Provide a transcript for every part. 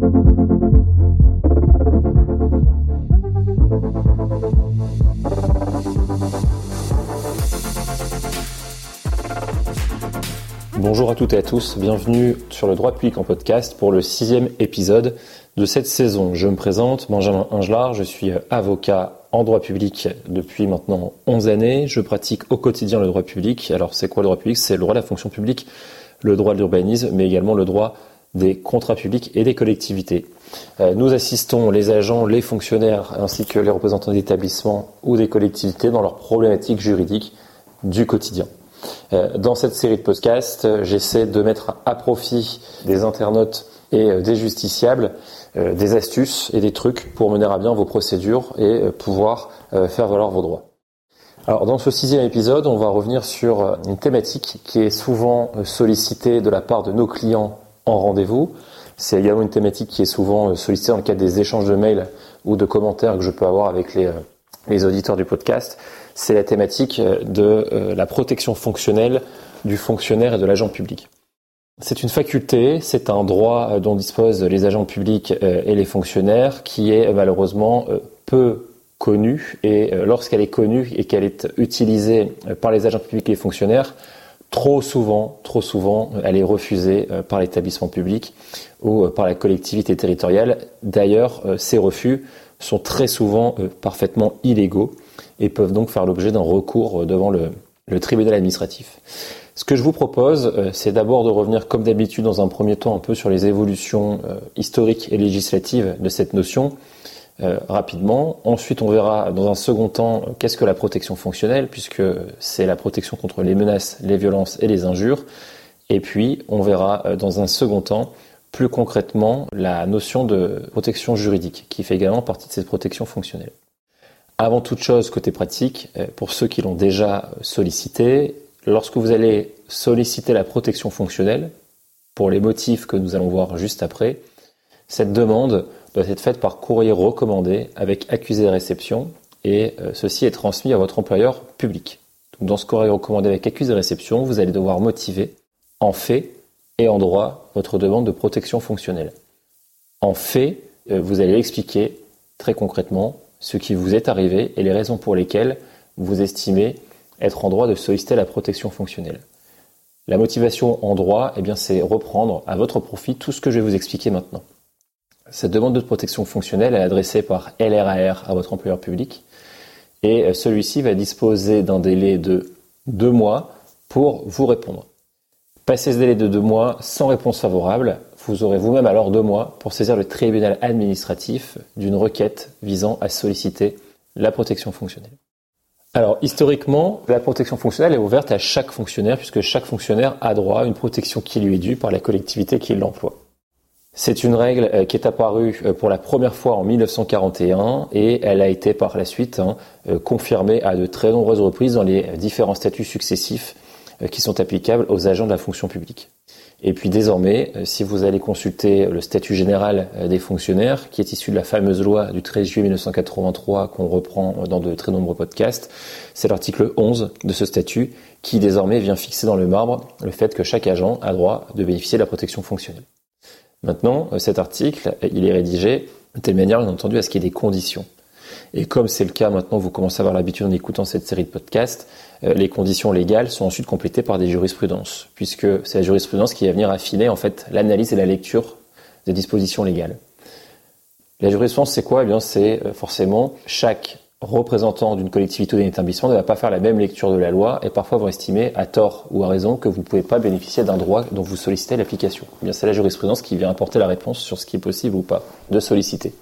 Bonjour à toutes et à tous, bienvenue sur le droit public en podcast pour le sixième épisode de cette saison. Je me présente, Benjamin Ingelard, je suis avocat en droit public depuis maintenant 11 années. Je pratique au quotidien le droit public. Alors c'est quoi le droit public? C'est le droit de la fonction publique, le droit de l'urbanisme, mais également le droit des contrats publics et des collectivités. Euh, nous assistons les agents, les fonctionnaires ainsi que les représentants d'établissements ou des collectivités dans leurs problématiques juridiques du quotidien. Euh, dans cette série de podcasts, euh, j'essaie de mettre à profit des internautes et des justiciables des astuces et des trucs pour mener à bien vos procédures et pouvoir faire valoir vos droits. Alors dans ce sixième épisode, on va revenir sur une thématique qui est souvent sollicitée de la part de nos clients en rendez-vous. C'est également une thématique qui est souvent sollicitée dans le cadre des échanges de mails ou de commentaires que je peux avoir avec les, les auditeurs du podcast c'est la thématique euh, de euh, la protection fonctionnelle du fonctionnaire et de l'agent public. C'est une faculté, c'est un droit euh, dont disposent les agents publics et les fonctionnaires qui est malheureusement peu connue et lorsqu'elle est connue et qu'elle est utilisée par les agents publics et les fonctionnaires, trop souvent, trop souvent, elle est refusée par l'établissement public ou par la collectivité territoriale. D'ailleurs, ces refus sont très souvent parfaitement illégaux et peuvent donc faire l'objet d'un recours devant le, tribunal administratif. Ce que je vous propose, euh, c'est d'abord de revenir comme d'habitude dans un premier temps un peu sur les évolutions euh, historiques et législatives de cette notion euh, rapidement. Ensuite, on verra dans un second temps qu'est-ce que la protection fonctionnelle, puisque c'est la protection contre les menaces, les violences et les injures. Et puis, on verra dans un second temps plus concrètement la notion de protection juridique, qui fait également partie de cette protection fonctionnelle. Avant toute chose, côté pratique, euh, pour ceux qui l'ont déjà sollicité, lorsque vous allez solliciter la protection fonctionnelle, pour les motifs que nous allons voir juste après, cette demande doit être faite par courrier recommandé avec accusé de réception et euh, ceci est transmis à votre employeur public. dans ce courrier recommandé avec accusé de réception, vous allez devoir motiver en fait et en droit votre demande de protection fonctionnelle. En fait, euh, vous allez expliquer très concrètement ce qui vous est arrivé et les raisons pour lesquelles vous estimez être en droit de solliciter la protection fonctionnelle. La motivation en droit, eh bien, c'est reprendre à votre profit tout ce que je vais vous expliquer maintenant. Cette demande de protection fonctionnelle est adressée par LRAR à votre employeur public et celui-ci va disposer d'un délai de deux mois pour vous répondre. Passez ce délai de deux mois sans réponse favorable, vous aurez vous-même alors deux mois pour saisir le tribunal administratif d'une requête visant à solliciter la protection fonctionnelle. Alors, historiquement, la protection fonctionnelle est ouverte à chaque fonctionnaire puisque chaque fonctionnaire a droit à une protection qui lui est due par la collectivité qui l'emploie. C'est une règle euh, qui est apparue euh, pour la première fois en 1941 et elle a été par la suite hein, euh, confirmée à de très nombreuses reprises dans les différents statuts successifs qui sont applicables aux agents de la fonction publique. Et puis désormais, si vous allez consulter le statut général des fonctionnaires, qui est issu de la fameuse loi du 13 juillet 1983 qu'on reprend dans de très nombreux podcasts, c'est l'article 11 de ce statut qui désormais vient fixer dans le marbre le fait que chaque agent a droit de bénéficier de la protection fonctionnelle. Maintenant, euh, cet article, il est rédigé de telle manière, bien entendu, à ce qu'il y ait des conditions. Et comme c'est le cas maintenant, vous commencez à avoir l'habitude en écoutant cette série de podcasts, euh, les conditions légales sont ensuite complétées par des jurisprudences, puisque c'est la jurisprudence qui va venir affiner en fait l'analyse et la lecture des dispositions légales. La jurisprudence, c'est quoi? Eh bien, c'est euh, forcément chaque représentant d'une collectivité ou d'un établissement ne va pas faire la même lecture de la loi et parfois vont estimer à tort ou à raison que vous ne pouvez pas bénéficier d'un droit dont vous sollicitez l'application. Eh bien, c'est la jurisprudence qui vient apporter la réponse sur ce qui est possible ou pas de solliciter.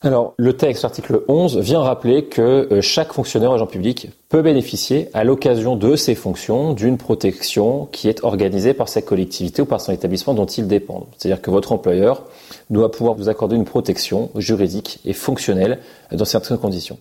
Alors, le texte, article 11, vient rappeler que euh, chaque fonctionnaire agent public peut bénéficier, à l'occasion de ses fonctions, d'une protection qui est organisée par sa collectivité ou par son établissement dont il dépend. C'est-à-dire que votre employeur doit pouvoir vous accorder une protection juridique et fonctionnelle dans certaines conditions.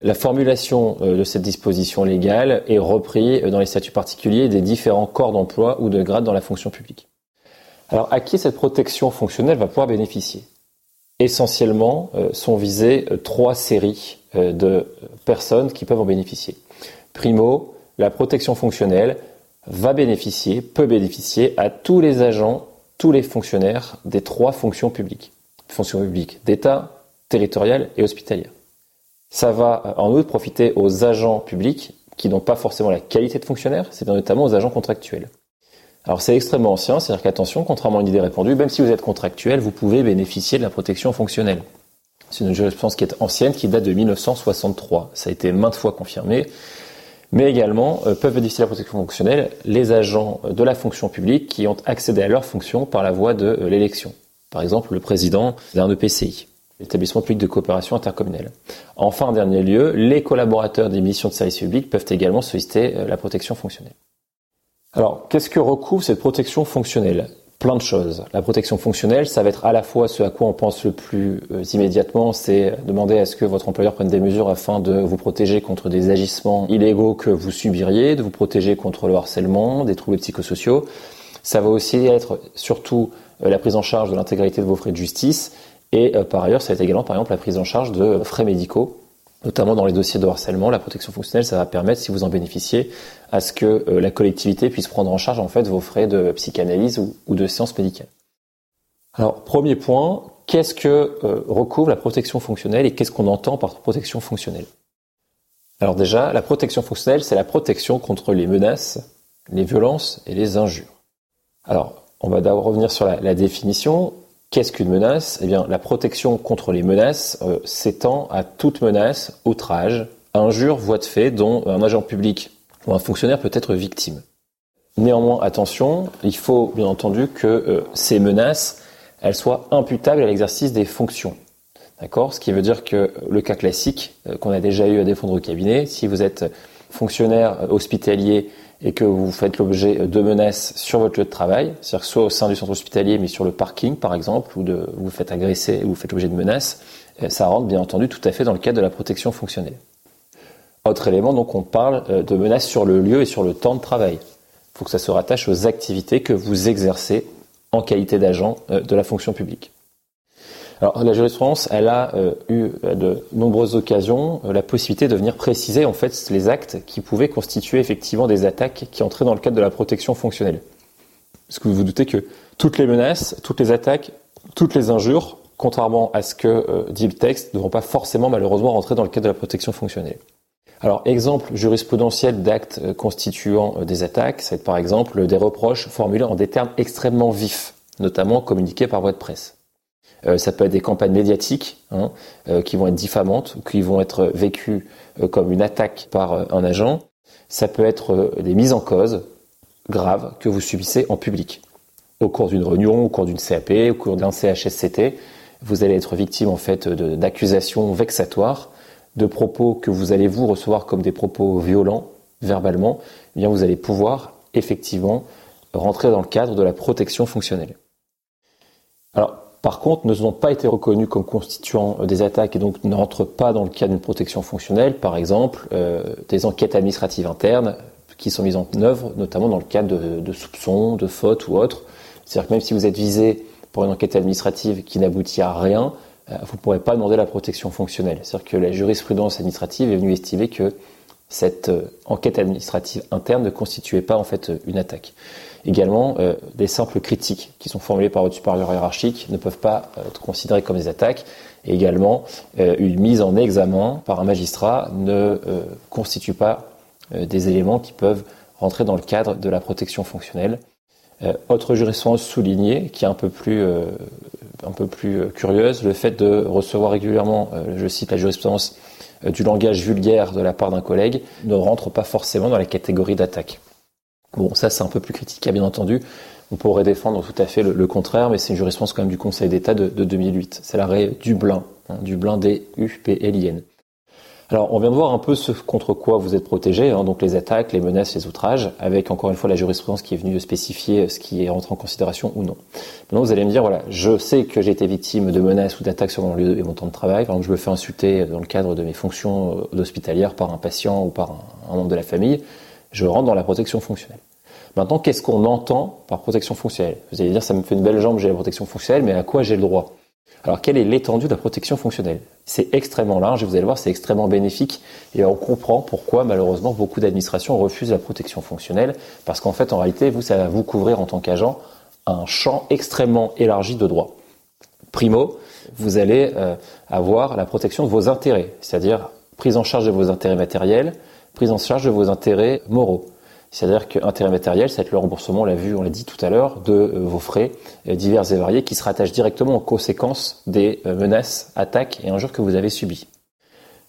La formulation euh, de cette disposition légale est reprise dans les statuts particuliers des différents corps d'emploi ou de grade dans la fonction publique. Alors, à qui cette protection fonctionnelle va pouvoir bénéficier? Essentiellement euh, sont visées euh, trois séries euh, de personnes qui peuvent en bénéficier. Primo, la protection fonctionnelle va bénéficier, peut bénéficier à tous les agents, tous les fonctionnaires des trois fonctions publiques. Fonctions publiques d'État, territoriales et hospitalières. Ça va en outre profiter aux agents publics qui n'ont pas forcément la qualité de fonctionnaire, c'est notamment aux agents contractuels. Alors c'est extrêmement ancien, c'est-à-dire qu'attention, contrairement à une idée répandue, même si vous êtes contractuel, vous pouvez bénéficier de la protection fonctionnelle. C'est une jurisprudence qui est ancienne, qui date de 1963. Ça a été maintes fois confirmé. Mais également euh, peuvent bénéficier de la protection fonctionnelle les agents de la fonction publique qui ont accédé à leur fonction par la voie de euh, l'élection. Par exemple, le président d'un EPCI, l'établissement public de coopération intercommunale. Enfin, en dernier lieu, les collaborateurs des missions de service public peuvent également solliciter euh, la protection fonctionnelle. Alors, qu'est-ce que recouvre cette protection fonctionnelle? Plein de choses. La protection fonctionnelle, ça va être à la fois ce à quoi on pense le plus euh, immédiatement, c'est demander à ce que votre employeur prenne des mesures afin de vous protéger contre des agissements illégaux que vous subiriez, de vous protéger contre le harcèlement, des troubles psychosociaux. Ça va aussi être surtout euh, la prise en charge de l'intégralité de vos frais de justice et euh, par ailleurs, ça va être également par exemple la prise en charge de frais médicaux notamment dans les dossiers de harcèlement, la protection fonctionnelle, ça va permettre, si vous en bénéficiez, à ce que euh, la collectivité puisse prendre en charge en fait vos frais de psychanalyse ou, de séance médicale. Alors, premier point, qu'est-ce que euh, recouvre la protection fonctionnelle et qu'est-ce qu'on entend par protection fonctionnelle? Alors déjà, la protection fonctionnelle, c'est la protection contre les menaces, les violences et les injures. Alors, on va d'abord revenir sur la, la définition. Qu'est-ce qu'une menace? Eh bien, la protection contre les menaces euh, s'étend à toute menace, outrage, injure, voie de fait dont un agent public ou un fonctionnaire peut être victime. Néanmoins, attention, il faut bien entendu que euh, ces menaces, elles soient imputables à l'exercice des fonctions. D'accord? Ce qui veut dire que le cas classique euh, qu'on a déjà eu à défendre au cabinet, si vous êtes fonctionnaire hospitalier et que vous faites l'objet de menaces sur votre lieu de travail, c'est-à-dire soit au sein du centre hospitalier, mais sur le parking par exemple, ou de, vous faites agresser ou vous faites l'objet de menaces, euh, ça rentre bien entendu tout à fait dans le cadre de la protection fonctionnelle. Autre élément, donc on parle euh, de menaces sur le lieu et sur le temps de travail. Il faut que ça se rattache aux activités que vous exercez en qualité d'agent euh, de la fonction publique. Alors la jurisprudence, elle a euh, eu à de nombreuses occasions euh, la possibilité de venir préciser en fait les actes qui pouvaient constituer effectivement des attaques qui entraient dans le cadre de la protection fonctionnelle. Est-ce que vous vous doutez que toutes les menaces, toutes les attaques, toutes les injures, contrairement à ce que euh, dit le texte, ne vont pas forcément malheureusement rentrer dans le cadre de la protection fonctionnelle. Alors, exemple jurisprudentiel d'actes constituant des attaques, c'est par exemple des reproches formulés en des termes extrêmement vifs, notamment communiqués par voie de presse. Euh, ça peut être des campagnes médiatiques hein, euh, qui vont être diffamantes qui vont être vécues euh, comme une attaque par un agent. Ça peut être des mises en cause graves que vous subissez en public. Au cours d'une réunion, au cours d'une CAP, au cours d'un CHSCT, vous allez être victime en fait d'accusations vexatoires, de propos que vous allez vous recevoir comme des propos violents verbalement. Eh bien, vous allez pouvoir effectivement rentrer dans le cadre de la protection fonctionnelle. Alors, par contre, ne sont pas été reconnus comme constituant euh, des attaques et donc ne rentrent pas dans le cadre d'une protection fonctionnelle, par exemple euh, des enquêtes administratives internes qui sont mises en œuvre, notamment dans le cadre de, soupçons, de fautes ou autres. C'est-à-dire que même si vous êtes visé pour une enquête administrative qui n'aboutit à rien, euh, vous ne pourrez pas demander la protection fonctionnelle. C'est-à-dire que la jurisprudence administrative est venue estimer que cette enquête administrative interne ne constituait pas en fait une attaque. Également, euh, des simples critiques qui sont formulées par votre supérieur hiérarchique ne peuvent pas euh, être considérées comme des attaques. Et également, euh, une mise en examen par un magistrat ne constitue pas des éléments qui peuvent rentrer dans le cadre de la protection fonctionnelle. autre jurisprudence soulignée, qui est un peu plus, un peu plus curieuse, le fait de recevoir régulièrement, je cite la jurisprudence, du langage vulgaire de la part d'un collègue, ne rentre pas forcément dans la catégorie d'attaque. Bon, ça c'est un peu plus critique, bien entendu. On pourrait défendre tout à fait le, contraire, mais c'est une jurisprudence quand même du Conseil d'État de, 2008. C'est l'arrêt Dublin, hein, Dublin D-U-P-L-I-N. Alors, on vient de voir un peu ce contre quoi vous êtes protégé, hein, donc les attaques, les menaces, les outrages, avec encore une fois la jurisprudence qui est venue spécifier ce qui est en considération ou non. Maintenant, vous allez me dire, voilà, je sais que j'ai été victime de menaces ou d'attaques sur mon lieu et mon temps de travail. Par exemple, je me fais insulter dans le cadre de mes fonctions euh, d'hospitalière par un patient ou par un membre de la famille je rentre dans la protection fonctionnelle. Maintenant, qu'est-ce qu'on entend par protection fonctionnelle? Vous allez dire, ça me fait une belle jambe, j'ai la protection fonctionnelle, mais à quoi j'ai le droit? Alors, quelle est l'étendue de la protection fonctionnelle? C'est extrêmement large, et vous allez le voir, c'est extrêmement bénéfique, et on comprend pourquoi, malheureusement, beaucoup d'administrations refusent la protection fonctionnelle, parce qu'en fait, en réalité, vous, ça va vous couvrir en tant qu'agent un champ extrêmement élargi de droits. Primo, vous allez euh, avoir la protection de vos intérêts, c'est-à-dire prise en charge de vos intérêts matériels, prise en charge de vos intérêts moraux. C'est-à-dire qu'intérêt matériel, c'est le remboursement, on l'a vu, on l'a dit tout à l'heure, de euh, vos frais euh, divers et variés qui se rattachent directement aux conséquences des menaces, attaques et injures que vous avez subies.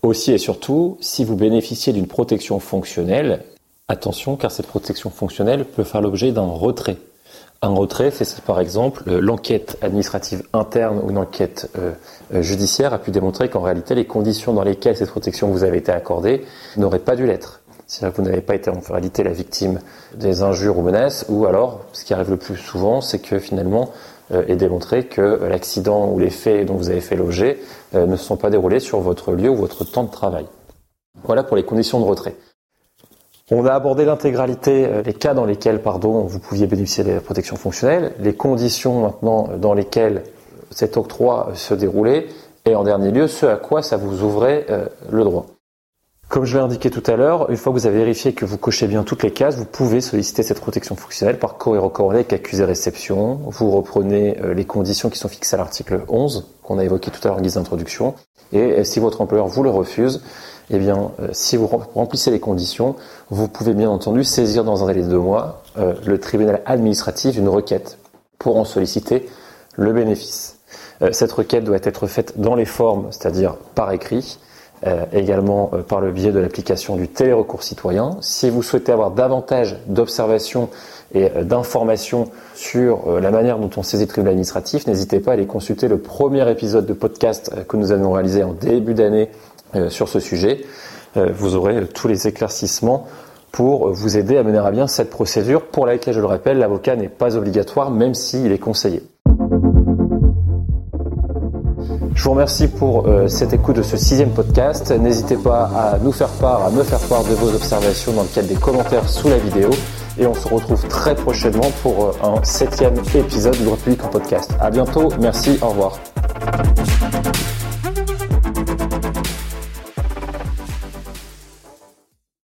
Aussi et surtout, si vous bénéficiez d'une protection fonctionnelle, attention car cette protection fonctionnelle peut faire l'objet d'un retrait un retrait, c'est par exemple euh, l'enquête administrative interne ou une enquête euh, euh, judiciaire a pu démontrer qu'en réalité les conditions dans lesquelles cette protection vous avait été accordée n'auraient pas dû l'être. C'est-à-dire que vous n'avez pas été en réalité la victime des injures ou menaces, ou alors, ce qui arrive le plus souvent, c'est que finalement est démontré que l'accident ou les faits dont vous avez fait l'objet ne se sont pas déroulés sur votre lieu ou votre temps de travail. Voilà pour les conditions de retrait. On a abordé l'intégralité, euh, les cas dans lesquels, pardon, vous pouviez bénéficier de la protection fonctionnelle, les conditions maintenant dans lesquelles cet octroi se déroulait, et en dernier lieu, ce à quoi ça vous ouvrait euh, le droit. Comme je l'ai indiqué tout à l'heure, une fois que vous avez vérifié que vous cochez bien toutes les cases, vous pouvez solliciter cette protection fonctionnelle par courrier avec accusé réception. Vous reprenez euh, les conditions qui sont fixées à l'article 11 qu'on a évoqué tout à l'heure en guise d'introduction. Et si votre employeur vous le refuse, eh bien, euh, si vous remplissez les conditions, vous pouvez bien entendu saisir dans un délai de deux mois euh, le tribunal administratif d'une requête pour en solliciter le bénéfice. Euh, cette requête doit être faite dans les formes, c'est-à-dire par écrit, également par le biais de l'application du télérecours citoyen. Si vous souhaitez avoir davantage d'observations et d'informations sur la manière dont on saisit le tribunal administratif, n'hésitez pas à aller consulter le premier épisode de podcast que nous avons réalisé en début d'année euh, sur ce sujet. Euh, vous aurez tous les éclaircissements pour vous aider à mener à bien cette procédure pour laquelle, je le rappelle, l'avocat n'est pas obligatoire même s'il est conseillé. Je vous remercie pour euh, cette écoute de ce sixième podcast. N'hésitez pas à nous faire part, à me faire part de vos observations dans le cadre des commentaires sous la vidéo. Et on se retrouve très prochainement pour un septième épisode du Droit public en podcast. À bientôt. Merci. Au revoir.